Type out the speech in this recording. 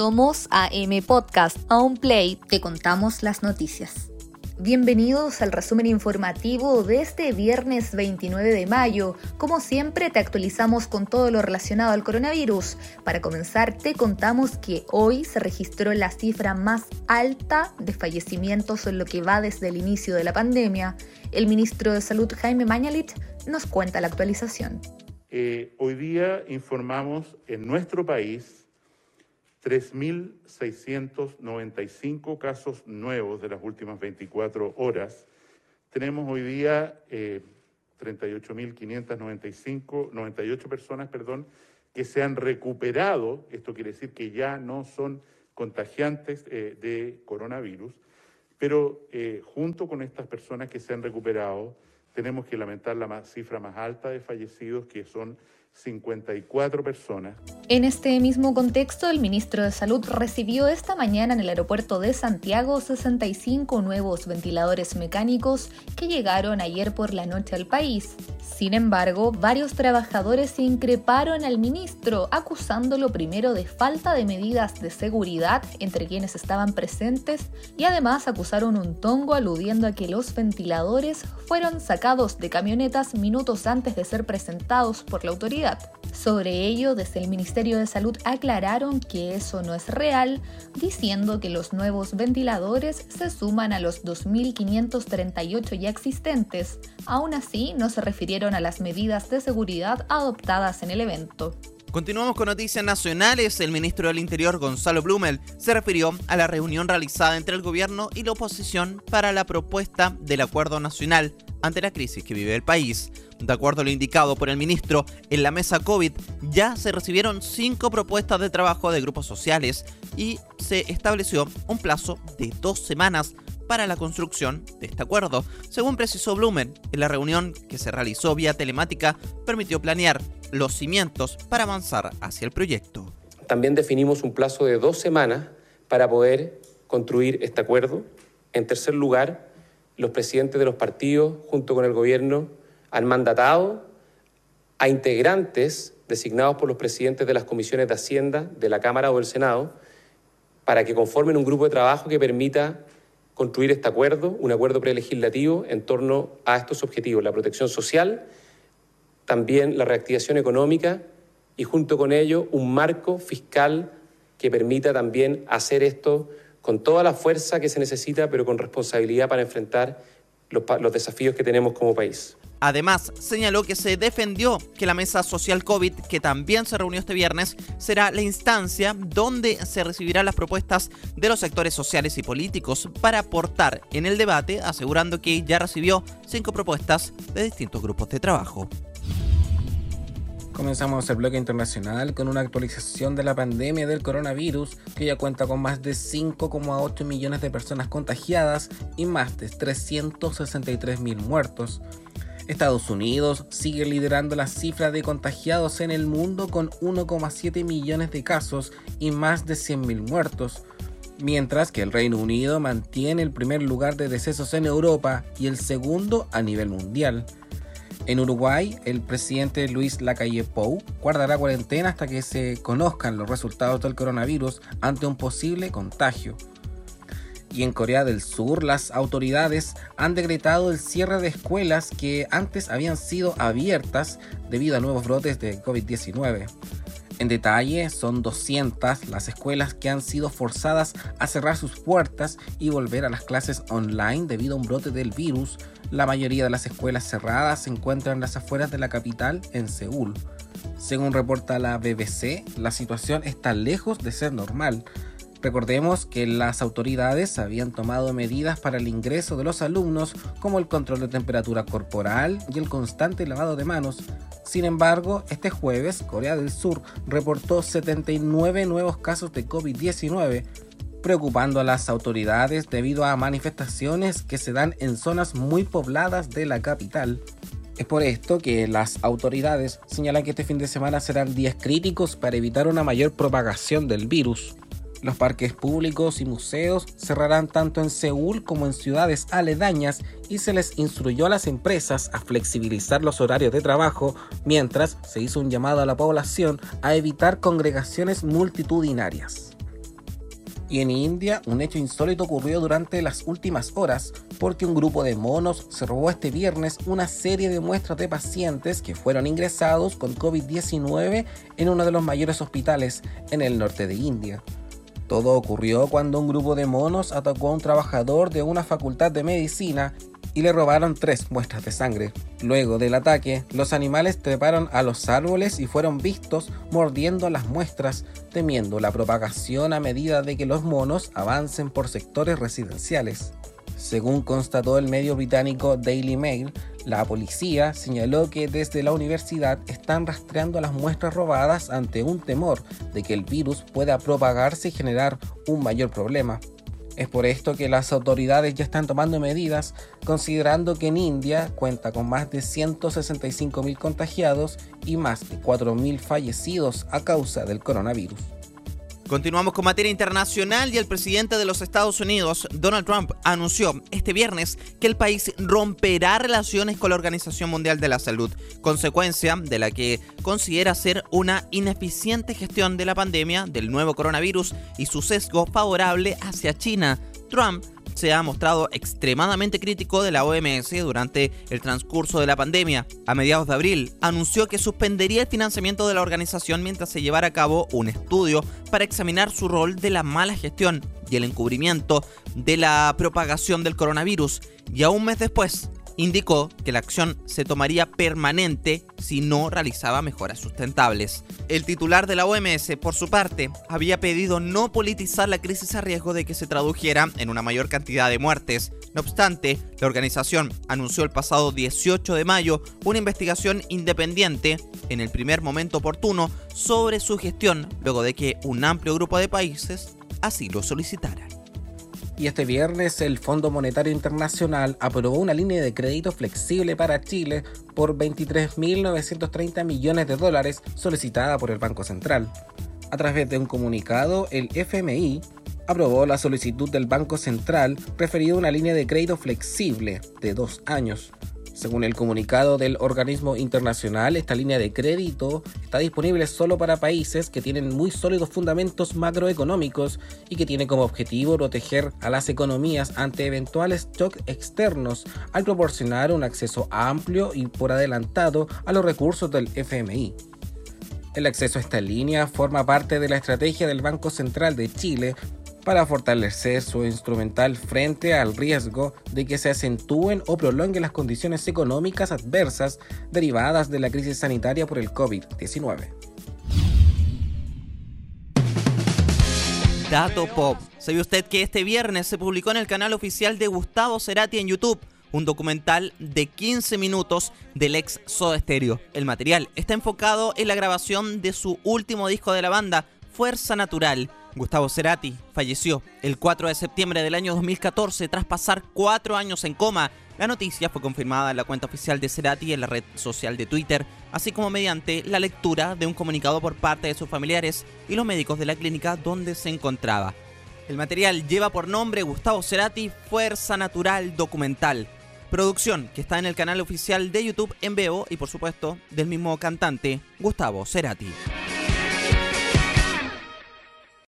Somos AM Podcast. A un play te contamos las noticias. Bienvenidos al resumen informativo de este viernes 29 de mayo. Como siempre, te actualizamos con todo lo relacionado al coronavirus. Para comenzar, te contamos que hoy se registró la cifra más alta de fallecimientos en lo que va desde el inicio de la pandemia. El ministro de Salud, Jaime Mañalit, nos cuenta la actualización. Eh, hoy día informamos en nuestro país 3.695 casos nuevos de las últimas 24 horas. Tenemos hoy día eh, 38.595, 98 personas, perdón, que se han recuperado, esto quiere decir que ya no son contagiantes eh, de coronavirus, pero eh, junto con estas personas que se han recuperado, tenemos que lamentar la cifra más alta de fallecidos, que son 54 personas. En este mismo contexto, el ministro de Salud recibió esta mañana en el aeropuerto de Santiago 65 nuevos ventiladores mecánicos que llegaron ayer por la noche al país. Sin embargo, varios trabajadores increparon al ministro, acusándolo primero de falta de medidas de seguridad entre quienes estaban presentes y además acusaron un tongo aludiendo a que los ventiladores fueron sacados de camionetas minutos antes de ser presentados por la autoridad. Sobre ello, desde el Ministerio de Salud aclararon que eso no es real, diciendo que los nuevos ventiladores se suman a los 2.538 ya existentes. Aún así, no se refirieron a las medidas de seguridad adoptadas en el evento. Continuamos con noticias nacionales. El ministro del Interior, Gonzalo Blumel, se refirió a la reunión realizada entre el gobierno y la oposición para la propuesta del acuerdo nacional ante la crisis que vive el país. De acuerdo a lo indicado por el ministro, en la mesa COVID ya se recibieron cinco propuestas de trabajo de grupos sociales y se estableció un plazo de dos semanas para la construcción de este acuerdo. Según precisó Blumen, en la reunión que se realizó vía telemática permitió planear los cimientos para avanzar hacia el proyecto. También definimos un plazo de dos semanas para poder construir este acuerdo. En tercer lugar, los presidentes de los partidos, junto con el gobierno, han mandatado a integrantes designados por los presidentes de las comisiones de Hacienda de la Cámara o del Senado para que conformen un grupo de trabajo que permita construir este acuerdo, un acuerdo prelegislativo en torno a estos objetivos, la protección social, también la reactivación económica y junto con ello un marco fiscal que permita también hacer esto con toda la fuerza que se necesita, pero con responsabilidad para enfrentar los, los desafíos que tenemos como país. Además, señaló que se defendió que la mesa social COVID, que también se reunió este viernes, será la instancia donde se recibirán las propuestas de los sectores sociales y políticos para aportar en el debate, asegurando que ya recibió cinco propuestas de distintos grupos de trabajo. Comenzamos el bloque internacional con una actualización de la pandemia del coronavirus que ya cuenta con más de 5,8 millones de personas contagiadas y más de 363 mil muertos. Estados Unidos sigue liderando la cifra de contagiados en el mundo con 1,7 millones de casos y más de 100.000 muertos, mientras que el Reino Unido mantiene el primer lugar de decesos en Europa y el segundo a nivel mundial. En Uruguay, el presidente Luis Lacalle Pou guardará cuarentena hasta que se conozcan los resultados del coronavirus ante un posible contagio y en Corea del Sur las autoridades han decretado el cierre de escuelas que antes habían sido abiertas debido a nuevos brotes de COVID-19. En detalle, son 200 las escuelas que han sido forzadas a cerrar sus puertas y volver a las clases online debido a un brote del virus. La mayoría de las escuelas cerradas se encuentran en las afueras de la capital, en Seúl. Según reporta la BBC, la situación está lejos de ser normal. Recordemos que las autoridades habían tomado medidas para el ingreso de los alumnos como el control de temperatura corporal y el constante lavado de manos. Sin embargo, este jueves Corea del Sur reportó 79 nuevos casos de COVID-19, preocupando a las autoridades debido a manifestaciones que se dan en zonas muy pobladas de la capital. Es por esto que las autoridades señalan que este fin de semana serán días críticos para evitar una mayor propagación del virus. Los parques públicos y museos cerrarán tanto en Seúl como en ciudades aledañas y se les instruyó a las empresas a flexibilizar los horarios de trabajo mientras se hizo un llamado a la población a evitar congregaciones multitudinarias. Y en India, un hecho insólito ocurrió durante las últimas horas porque un grupo de monos se robó este viernes una serie de muestras de pacientes que fueron ingresados con COVID-19 en uno de los mayores hospitales en el norte de India. Todo ocurrió cuando un grupo de monos atacó a un trabajador de una facultad de medicina y le robaron tres muestras de sangre. Luego del ataque, los animales treparon a los árboles y fueron vistos mordiendo las muestras, temiendo la propagación a medida de que los monos avancen por sectores residenciales. Según constató el medio británico Daily Mail, la policía señaló que desde la universidad están rastreando las muestras robadas ante un temor de que el virus pueda propagarse y generar un mayor problema. Es por esto que las autoridades ya están tomando medidas, considerando que en India cuenta con más de 165.000 contagiados y más de 4.000 fallecidos a causa del coronavirus. Continuamos con materia internacional y el presidente de los Estados Unidos, Donald Trump, anunció este viernes que el país romperá relaciones con la Organización Mundial de la Salud, consecuencia de la que considera ser una ineficiente gestión de la pandemia del nuevo coronavirus y su sesgo favorable hacia China. Trump se ha mostrado extremadamente crítico de la OMS durante el transcurso de la pandemia. A mediados de abril, anunció que suspendería el financiamiento de la organización mientras se llevara a cabo un estudio para examinar su rol de la mala gestión y el encubrimiento de la propagación del coronavirus. Y a un mes después, indicó que la acción se tomaría permanente si no realizaba mejoras sustentables. El titular de la OMS, por su parte, había pedido no politizar la crisis a riesgo de que se tradujera en una mayor cantidad de muertes. No obstante, la organización anunció el pasado 18 de mayo una investigación independiente, en el primer momento oportuno, sobre su gestión, luego de que un amplio grupo de países así lo solicitaran y este viernes el Fondo Monetario Internacional aprobó una línea de crédito flexible para Chile por 23.930 millones de dólares solicitada por el Banco Central. A través de un comunicado, el FMI aprobó la solicitud del Banco Central referido a una línea de crédito flexible de dos años según el comunicado del organismo internacional, esta línea de crédito está disponible solo para países que tienen muy sólidos fundamentos macroeconómicos y que tiene como objetivo proteger a las economías ante eventuales shocks externos al proporcionar un acceso amplio y por adelantado a los recursos del FMI. El acceso a esta línea forma parte de la estrategia del Banco Central de Chile para fortalecer su instrumental frente al riesgo de que se acentúen o prolonguen las condiciones económicas adversas derivadas de la crisis sanitaria por el COVID-19. Dato Pop. ¿Sabe usted que este viernes se publicó en el canal oficial de Gustavo Cerati en YouTube un documental de 15 minutos del ex Soda Stereo? El material está enfocado en la grabación de su último disco de la banda, Fuerza Natural, Gustavo Cerati falleció el 4 de septiembre del año 2014 tras pasar cuatro años en coma. La noticia fue confirmada en la cuenta oficial de Cerati en la red social de Twitter, así como mediante la lectura de un comunicado por parte de sus familiares y los médicos de la clínica donde se encontraba. El material lleva por nombre Gustavo Cerati Fuerza Natural Documental, producción que está en el canal oficial de YouTube en Veo y por supuesto del mismo cantante Gustavo Cerati.